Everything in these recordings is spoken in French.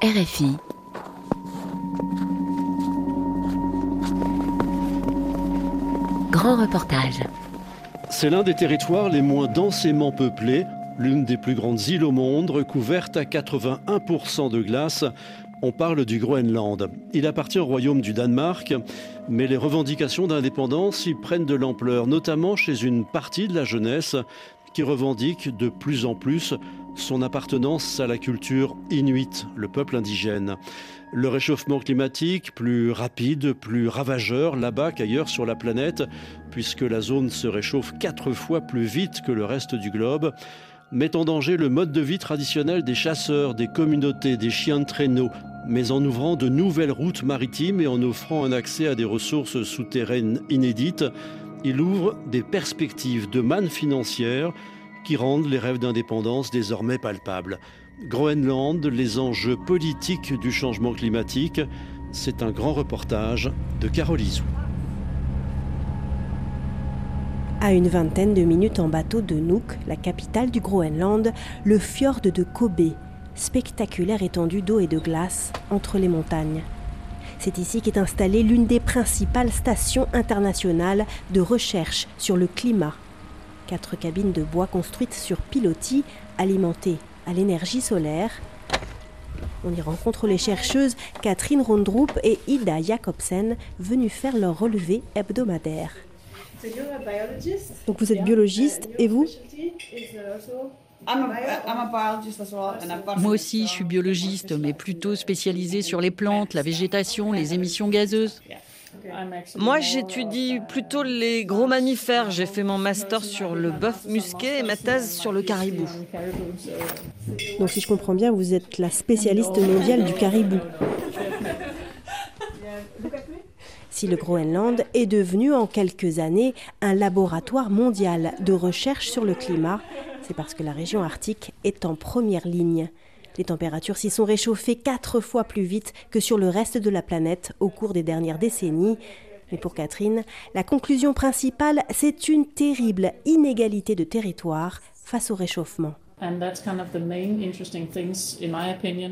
RFI. Grand reportage. C'est l'un des territoires les moins densément peuplés, l'une des plus grandes îles au monde, recouverte à 81% de glace. On parle du Groenland. Il appartient au royaume du Danemark, mais les revendications d'indépendance y prennent de l'ampleur, notamment chez une partie de la jeunesse qui revendique de plus en plus son appartenance à la culture inuite, le peuple indigène. Le réchauffement climatique, plus rapide, plus ravageur là-bas qu'ailleurs sur la planète, puisque la zone se réchauffe quatre fois plus vite que le reste du globe, met en danger le mode de vie traditionnel des chasseurs, des communautés, des chiens de traîneau, mais en ouvrant de nouvelles routes maritimes et en offrant un accès à des ressources souterraines inédites, il ouvre des perspectives de manne financière qui rendent les rêves d'indépendance désormais palpables. Groenland, les enjeux politiques du changement climatique, c'est un grand reportage de Carole Izou. À une vingtaine de minutes en bateau de Nuuk, la capitale du Groenland, le fjord de Kobe, spectaculaire étendue d'eau et de glace entre les montagnes. C'est ici qu'est installée l'une des principales stations internationales de recherche sur le climat. Quatre cabines de bois construites sur pilotis, alimentées à l'énergie solaire. On y rencontre les chercheuses Catherine Rondrup et Ida Jacobsen, venues faire leur relevé hebdomadaire. Donc vous êtes biologiste et vous? Moi aussi, je suis biologiste, mais plutôt spécialisée sur les plantes, la végétation, les émissions gazeuses. Moi, j'étudie plutôt les gros mammifères. J'ai fait mon master sur le bœuf musqué et ma thèse sur le caribou. Donc si je comprends bien, vous êtes la spécialiste mondiale du caribou. Si le Groenland est devenu en quelques années un laboratoire mondial de recherche sur le climat, c'est parce que la région arctique est en première ligne. Les températures s'y sont réchauffées quatre fois plus vite que sur le reste de la planète au cours des dernières décennies. Mais pour Catherine, la conclusion principale, c'est une terrible inégalité de territoire face au réchauffement.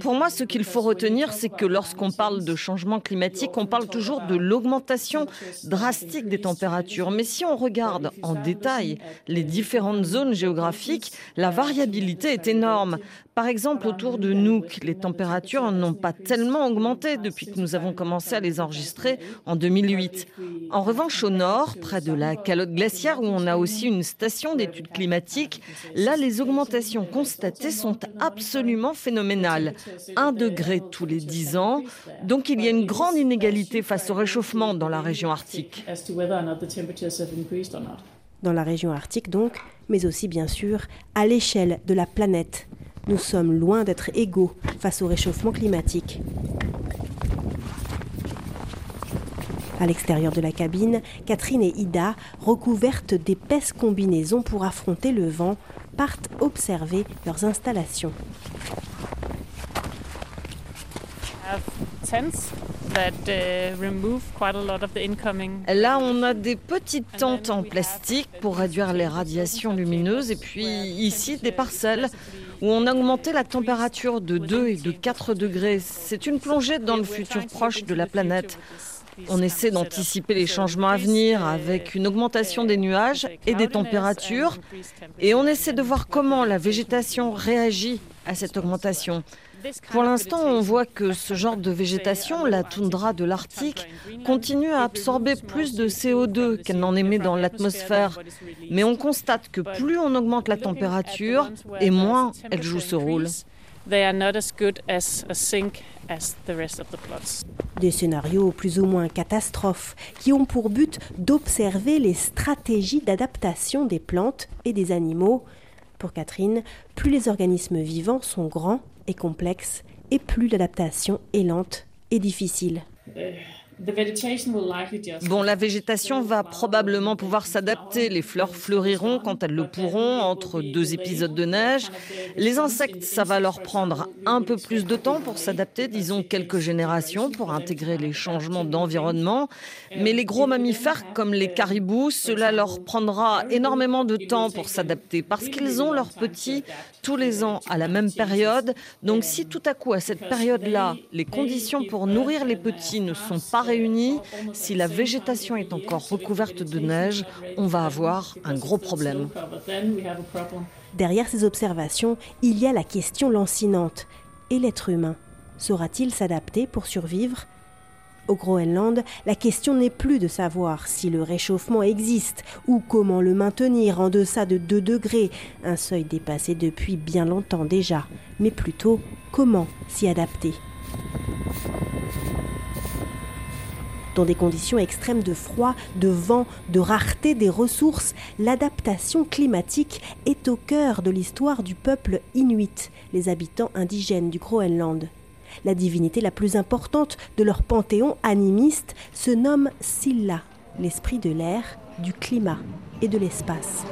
Pour moi, ce qu'il faut retenir, c'est que lorsqu'on parle de changement climatique, on parle toujours de l'augmentation drastique des températures. Mais si on regarde en détail les différentes zones géographiques, la variabilité est énorme. Par exemple, autour de Nuuk, les températures n'ont pas tellement augmenté depuis que nous avons commencé à les enregistrer en 2008. En revanche, au nord, près de la calotte glaciaire, où on a aussi une station d'études climatiques, là, les augmentations constatées sont absolument phénoménales. Un degré tous les dix ans. Donc, il y a une grande inégalité face au réchauffement dans la région arctique. Dans la région arctique, donc, mais aussi, bien sûr, à l'échelle de la planète. Nous sommes loin d'être égaux face au réchauffement climatique. À l'extérieur de la cabine, Catherine et Ida, recouvertes d'épaisses combinaisons pour affronter le vent, partent observer leurs installations. Là, on a des petites tentes en plastique pour réduire les radiations lumineuses et puis ici des parcelles où on a augmenté la température de 2 et de 4 degrés. C'est une plongée dans le futur proche de la planète. On essaie d'anticiper les changements à venir avec une augmentation des nuages et des températures et on essaie de voir comment la végétation réagit à cette augmentation. Pour l'instant, on voit que ce genre de végétation, la toundra de l'Arctique, continue à absorber plus de CO2 qu'elle n'en émet dans l'atmosphère. Mais on constate que plus on augmente la température, et moins elle joue ce rôle. Des scénarios plus ou moins catastrophes qui ont pour but d'observer les stratégies d'adaptation des plantes et des animaux. Pour Catherine, plus les organismes vivants sont grands et complexe, et plus l'adaptation est lente et difficile. Bon, la végétation va probablement pouvoir s'adapter. Les fleurs fleuriront quand elles le pourront entre deux épisodes de neige. Les insectes, ça va leur prendre un peu plus de temps pour s'adapter, disons quelques générations, pour intégrer les changements d'environnement. Mais les gros mammifères comme les caribous, cela leur prendra énormément de temps pour s'adapter parce qu'ils ont leurs petits tous les ans à la même période. Donc si tout à coup, à cette période-là, les conditions pour nourrir les petits ne sont pas réunies, si la végétation est encore recouverte de neige, on va avoir un gros problème. Derrière ces observations, il y a la question lancinante. Et l'être humain Saura-t-il s'adapter pour survivre? Au Groenland, la question n'est plus de savoir si le réchauffement existe ou comment le maintenir en deçà de 2 degrés, un seuil dépassé depuis bien longtemps déjà, mais plutôt comment s'y adapter. Dans des conditions extrêmes de froid, de vent, de rareté des ressources, l'adaptation climatique est au cœur de l'histoire du peuple inuit, les habitants indigènes du Groenland. La divinité la plus importante de leur panthéon animiste se nomme Silla, l'esprit de l'air, du climat et de l'espace.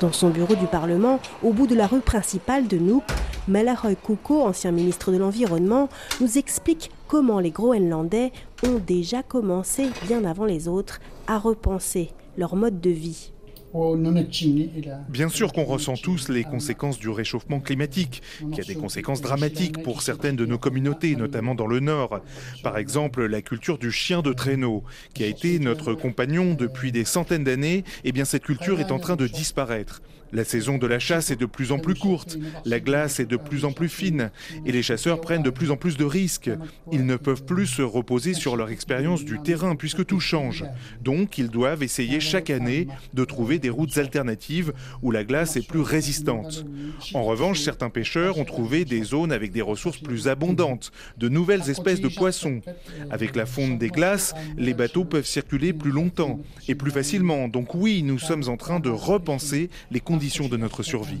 Dans son bureau du Parlement, au bout de la rue principale de Nuuk, Malahoy Kuko, ancien ministre de l'Environnement, nous explique comment les Groenlandais ont déjà commencé, bien avant les autres, à repenser leur mode de vie. Bien sûr qu'on ressent tous les conséquences du réchauffement climatique, qui a des conséquences dramatiques pour certaines de nos communautés, notamment dans le Nord. Par exemple, la culture du chien de traîneau, qui a été notre compagnon depuis des centaines d'années, eh bien cette culture est en train de disparaître. La saison de la chasse est de plus en plus courte, la glace est de plus en plus fine, et les chasseurs prennent de plus en plus de risques. Ils ne peuvent plus se reposer sur leur expérience du terrain puisque tout change. Donc ils doivent essayer chaque année de trouver des routes alternatives où la glace est plus résistante. En revanche, certains pêcheurs ont trouvé des zones avec des ressources plus abondantes, de nouvelles espèces de poissons. Avec la fonte des glaces, les bateaux peuvent circuler plus longtemps et plus facilement. Donc oui, nous sommes en train de repenser les conditions de notre survie.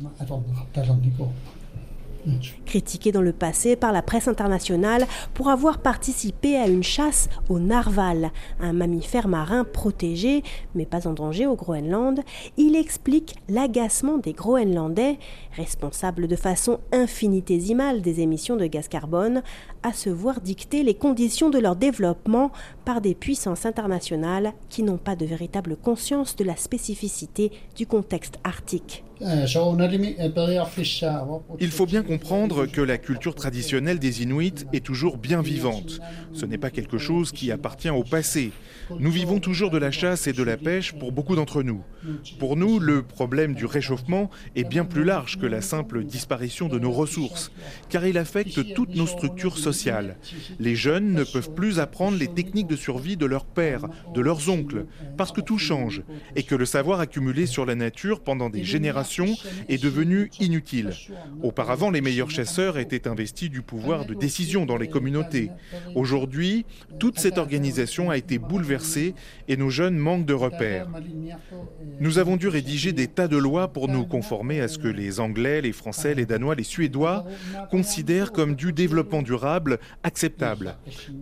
Critiqué dans le passé par la presse internationale pour avoir participé à une chasse au narval, un mammifère marin protégé mais pas en danger au Groenland, il explique l'agacement des Groenlandais, responsables de façon infinitésimale des émissions de gaz carbone, à se voir dicter les conditions de leur développement par des puissances internationales qui n'ont pas de véritable conscience de la spécificité du contexte arctique. Il faut bien comprendre que la culture traditionnelle des Inuits est toujours bien vivante. Ce n'est pas quelque chose qui appartient au passé. Nous vivons toujours de la chasse et de la pêche pour beaucoup d'entre nous. Pour nous, le problème du réchauffement est bien plus large que la simple disparition de nos ressources, car il affecte toutes nos structures sociales. Les jeunes ne peuvent plus apprendre les techniques de survie de leurs pères, de leurs oncles, parce que tout change, et que le savoir accumulé sur la nature pendant des générations est devenu inutile. Auparavant, les meilleurs chasseurs étaient investis du pouvoir de décision dans les communautés. Aujourd'hui, toute cette organisation a été bouleversée et nos jeunes manquent de repères. Nous avons dû rédiger des tas de lois pour nous conformer à ce que les Anglais, les Français, les Danois, les Suédois considèrent comme du développement durable acceptable.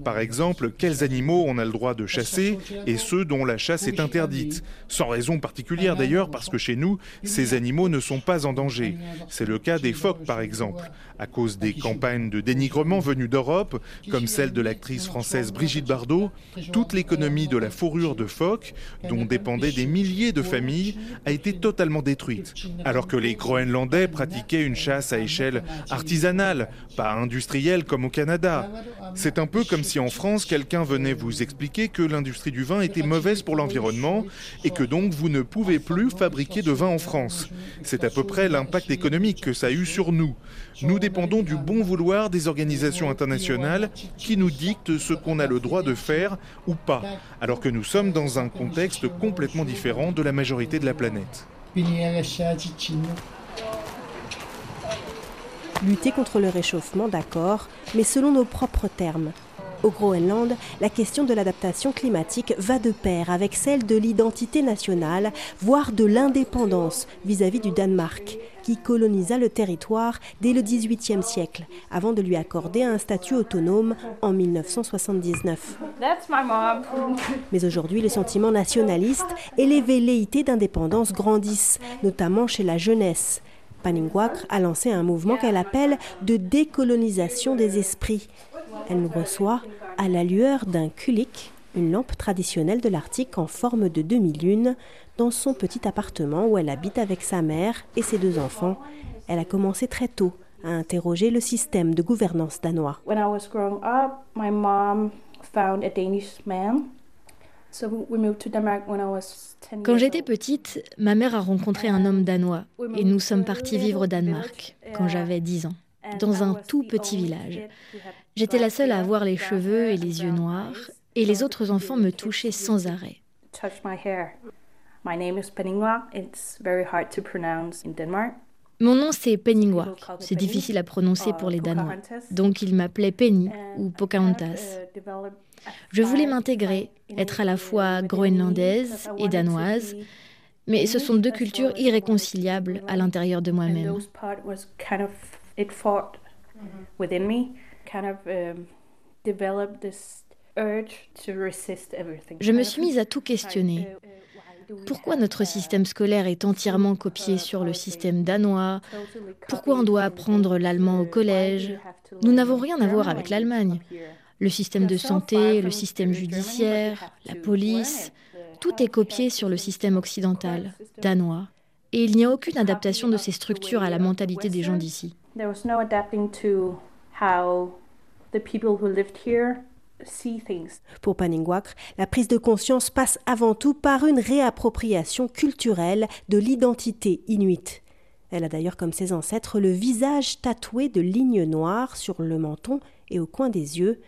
Par exemple, quels animaux on a le droit de chasser et ceux dont la chasse est interdite, sans raison particulière d'ailleurs parce que chez nous, ces animaux ne sont pas en danger. C'est le cas des phoques, par exemple. À cause des campagnes de dénigrement venues d'Europe, comme celle de l'actrice française Brigitte Bardot, toute l'économie de la fourrure de phoques, dont dépendaient des milliers de familles, a été totalement détruite. Alors que les Groenlandais pratiquaient une chasse à échelle artisanale, pas industrielle comme au Canada. C'est un peu comme si en France, quelqu'un venait vous expliquer que l'industrie du vin était mauvaise pour l'environnement et que donc vous ne pouvez plus fabriquer de vin en France. C'est à peu près l'impact économique que ça a eu sur nous. Nous dépendons du bon vouloir des organisations internationales qui nous dictent ce qu'on a le droit de faire ou pas, alors que nous sommes dans un contexte complètement différent de la majorité de la planète. Lutter contre le réchauffement, d'accord, mais selon nos propres termes. Au Groenland, la question de l'adaptation climatique va de pair avec celle de l'identité nationale, voire de l'indépendance vis-à-vis du Danemark, qui colonisa le territoire dès le XVIIIe siècle, avant de lui accorder un statut autonome en 1979. Mais aujourd'hui, le sentiment nationaliste et les velléités d'indépendance grandissent, notamment chez la jeunesse. Paningwakr a lancé un mouvement qu'elle appelle de décolonisation des esprits. Elle nous reçoit à la lueur d'un kulik, une lampe traditionnelle de l'Arctique en forme de demi-lune, dans son petit appartement où elle habite avec sa mère et ses deux enfants. Elle a commencé très tôt à interroger le système de gouvernance danois. Quand j'étais petite, ma mère a rencontré un homme danois et nous sommes partis vivre au Danemark quand j'avais 10 ans, dans un tout petit village. J'étais la seule à avoir les cheveux et les yeux noirs et les autres enfants me touchaient sans arrêt. Mon nom c'est Penningwa. C'est difficile à prononcer pour les Danois. Donc ils m'appelaient Penny ou Pocahontas. Je voulais m'intégrer, être à la fois groenlandaise et danoise, mais ce sont deux cultures irréconciliables à l'intérieur de moi-même. Je me suis mise à tout questionner. Pourquoi notre système scolaire est entièrement copié sur le système danois? Pourquoi on doit apprendre l'allemand au collège? Nous n'avons rien à voir avec l'Allemagne. Le système de santé, le système judiciaire, la police, tout est copié sur le système occidental, danois. Et il n'y a aucune adaptation de ces structures à la mentalité des gens d'ici. Pour Paningwakr, la prise de conscience passe avant tout par une réappropriation culturelle de l'identité inuite. Elle a d'ailleurs comme ses ancêtres le visage tatoué de lignes noires sur le menton et au coin des yeux,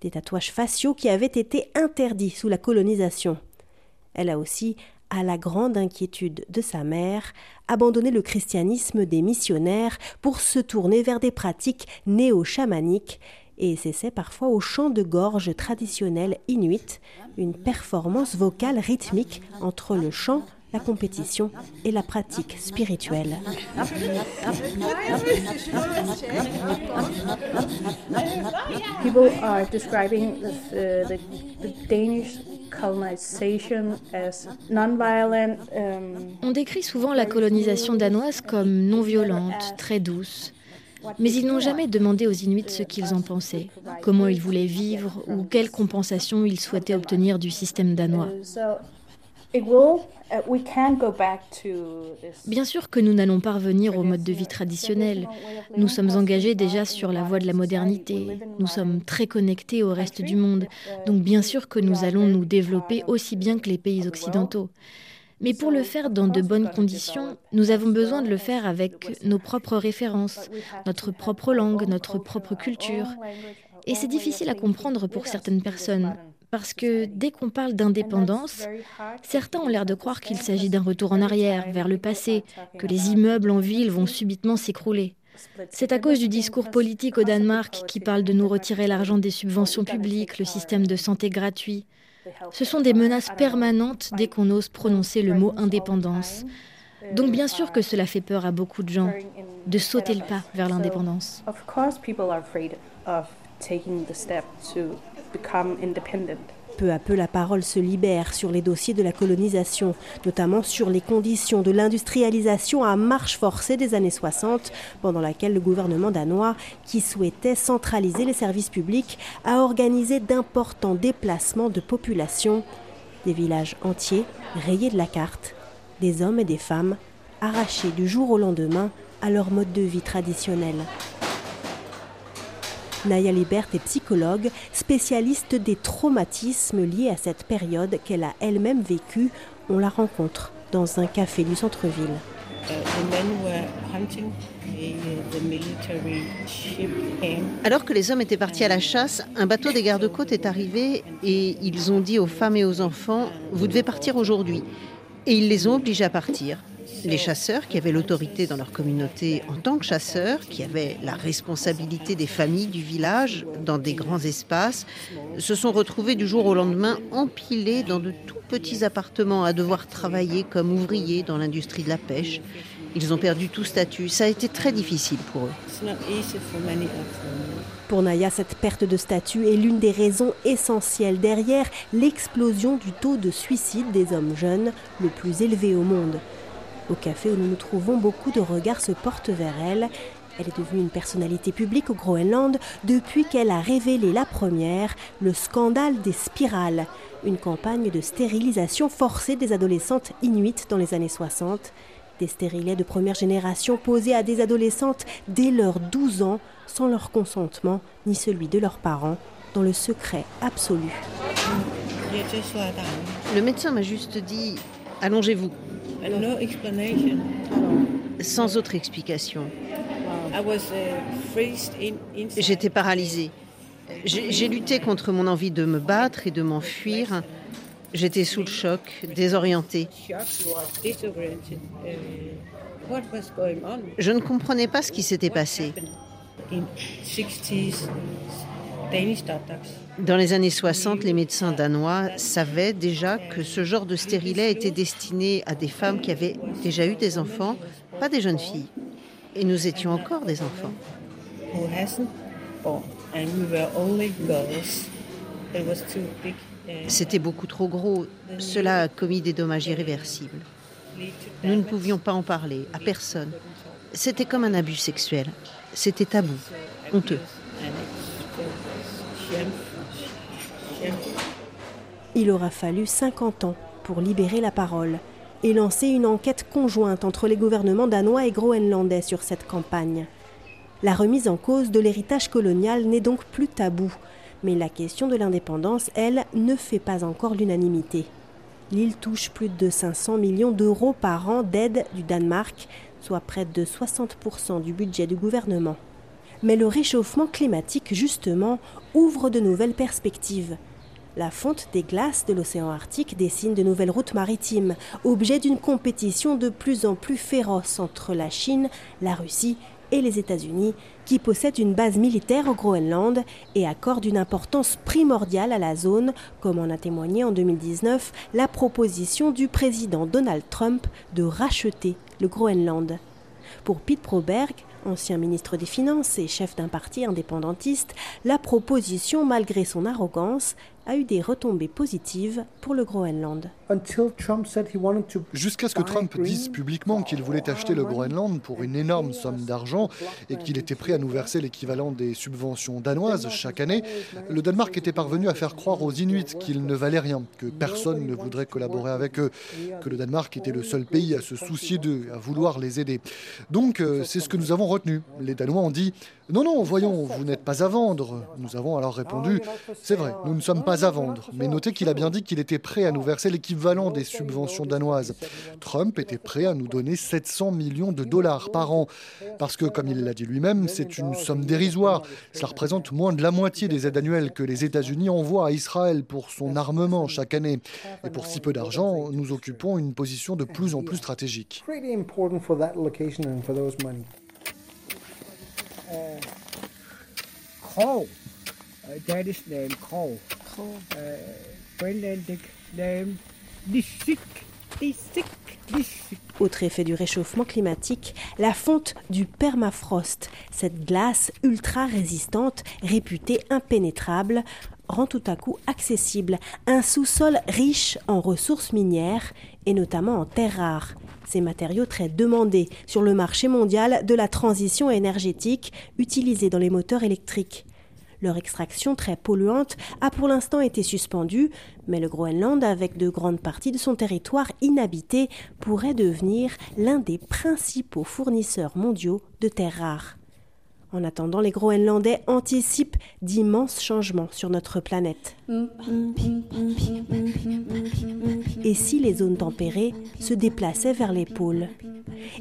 des tatouages faciaux qui avaient été interdits sous la colonisation. Elle a aussi, à la grande inquiétude de sa mère, abandonné le christianisme des missionnaires pour se tourner vers des pratiques néo-chamaniques et s'essaie parfois au chant de gorge traditionnel inuit, une performance vocale rythmique entre le chant, la compétition et la pratique spirituelle. On décrit souvent la colonisation danoise comme non violente, très douce. Mais ils n'ont jamais demandé aux Inuits ce qu'ils en pensaient, comment ils voulaient vivre ou quelle compensation ils souhaitaient obtenir du système danois. Bien sûr que nous n'allons pas revenir au mode de vie traditionnel. Nous sommes engagés déjà sur la voie de la modernité. Nous sommes très connectés au reste du monde. Donc bien sûr que nous allons nous développer aussi bien que les pays occidentaux. Mais pour le faire dans de bonnes conditions, nous avons besoin de le faire avec nos propres références, notre propre langue, notre propre culture. Et c'est difficile à comprendre pour certaines personnes, parce que dès qu'on parle d'indépendance, certains ont l'air de croire qu'il s'agit d'un retour en arrière, vers le passé, que les immeubles en ville vont subitement s'écrouler. C'est à cause du discours politique au Danemark qui parle de nous retirer l'argent des subventions publiques, le système de santé gratuit. Ce sont des menaces permanentes dès qu'on ose prononcer le mot indépendance. Donc bien sûr que cela fait peur à beaucoup de gens de sauter le pas vers l'indépendance. Peu à peu, la parole se libère sur les dossiers de la colonisation, notamment sur les conditions de l'industrialisation à marche forcée des années 60, pendant laquelle le gouvernement danois, qui souhaitait centraliser les services publics, a organisé d'importants déplacements de population, des villages entiers rayés de la carte, des hommes et des femmes arrachés du jour au lendemain à leur mode de vie traditionnel. Naya Libert est psychologue, spécialiste des traumatismes liés à cette période qu'elle a elle-même vécue. On la rencontre dans un café du centre-ville. Alors que les hommes étaient partis à la chasse, un bateau des gardes-côtes est arrivé et ils ont dit aux femmes et aux enfants, vous devez partir aujourd'hui. Et ils les ont obligés à partir les chasseurs qui avaient l'autorité dans leur communauté en tant que chasseurs, qui avaient la responsabilité des familles du village dans des grands espaces, se sont retrouvés du jour au lendemain empilés dans de tout petits appartements à devoir travailler comme ouvriers dans l'industrie de la pêche. Ils ont perdu tout statut. Ça a été très difficile pour eux. Pour Naya, cette perte de statut est l'une des raisons essentielles derrière l'explosion du taux de suicide des hommes jeunes, le plus élevé au monde. Au café où nous nous trouvons, beaucoup de regards se portent vers elle. Elle est devenue une personnalité publique au Groenland depuis qu'elle a révélé la première, le scandale des spirales, une campagne de stérilisation forcée des adolescentes inuites dans les années 60. Des stérilets de première génération posés à des adolescentes dès leurs 12 ans, sans leur consentement ni celui de leurs parents, dans le secret absolu. Le médecin m'a juste dit Allongez-vous. Sans autre explication. J'étais paralysée. J'ai lutté contre mon envie de me battre et de m'enfuir. J'étais sous le choc, désorientée. Je ne comprenais pas ce qui s'était passé. Dans les années 60, les médecins danois savaient déjà que ce genre de stérilet était destiné à des femmes qui avaient déjà eu des enfants, pas des jeunes filles. Et nous étions encore des enfants. C'était beaucoup trop gros. Cela a commis des dommages irréversibles. Nous ne pouvions pas en parler à personne. C'était comme un abus sexuel. C'était tabou, honteux. Il aura fallu 50 ans pour libérer la parole et lancer une enquête conjointe entre les gouvernements danois et groenlandais sur cette campagne. La remise en cause de l'héritage colonial n'est donc plus tabou, mais la question de l'indépendance, elle, ne fait pas encore l'unanimité. L'île touche plus de 500 millions d'euros par an d'aide du Danemark, soit près de 60% du budget du gouvernement. Mais le réchauffement climatique, justement, ouvre de nouvelles perspectives. La fonte des glaces de l'océan Arctique dessine de nouvelles routes maritimes, objet d'une compétition de plus en plus féroce entre la Chine, la Russie et les États-Unis, qui possèdent une base militaire au Groenland et accordent une importance primordiale à la zone, comme en a témoigné en 2019 la proposition du président Donald Trump de racheter le Groenland. Pour Pete Proberg, ancien ministre des Finances et chef d'un parti indépendantiste, la proposition, malgré son arrogance, a eu des retombées positives pour le Groenland. Jusqu'à ce que Trump dise publiquement qu'il voulait acheter le Groenland pour une énorme somme d'argent et qu'il était prêt à nous verser l'équivalent des subventions danoises chaque année, le Danemark était parvenu à faire croire aux Inuits qu'ils ne valaient rien, que personne ne voudrait collaborer avec eux, que le Danemark était le seul pays à se soucier d'eux, à vouloir les aider. Donc euh, c'est ce que nous avons retenu. Les Danois ont dit non, non, voyons, vous n'êtes pas à vendre. Nous avons alors répondu C'est vrai, nous ne sommes pas à vendre. Mais notez qu'il a bien dit qu'il était prêt à nous verser l'équivalent des subventions danoises. Trump était prêt à nous donner 700 millions de dollars par an. Parce que, comme il l'a dit lui-même, c'est une somme dérisoire. Cela représente moins de la moitié des aides annuelles que les États-Unis envoient à Israël pour son armement chaque année. Et pour si peu d'argent, nous occupons une position de plus en plus stratégique. Autre effet du réchauffement climatique, la fonte du permafrost, cette glace ultra résistante, réputée impénétrable, rend tout à coup accessible un sous-sol riche en ressources minières et notamment en terres rares ces matériaux très demandés sur le marché mondial de la transition énergétique utilisés dans les moteurs électriques. Leur extraction très polluante a pour l'instant été suspendue, mais le Groenland, avec de grandes parties de son territoire inhabité, pourrait devenir l'un des principaux fournisseurs mondiaux de terres rares. En attendant, les Groenlandais anticipent d'immenses changements sur notre planète. Et si les zones tempérées se déplaçaient vers les pôles?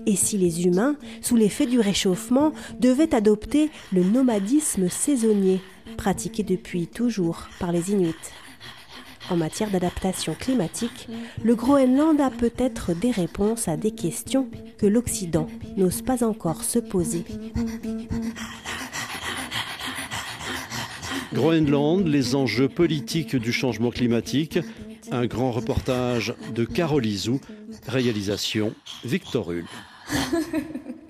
Et si les humains, sous l'effet du réchauffement, devaient adopter le nomadisme saisonnier, pratiqué depuis toujours par les Inuits en matière d'adaptation climatique, le Groenland a peut-être des réponses à des questions que l'Occident n'ose pas encore se poser. Groenland, les enjeux politiques du changement climatique, un grand reportage de Carole Izou, réalisation Victor Hull.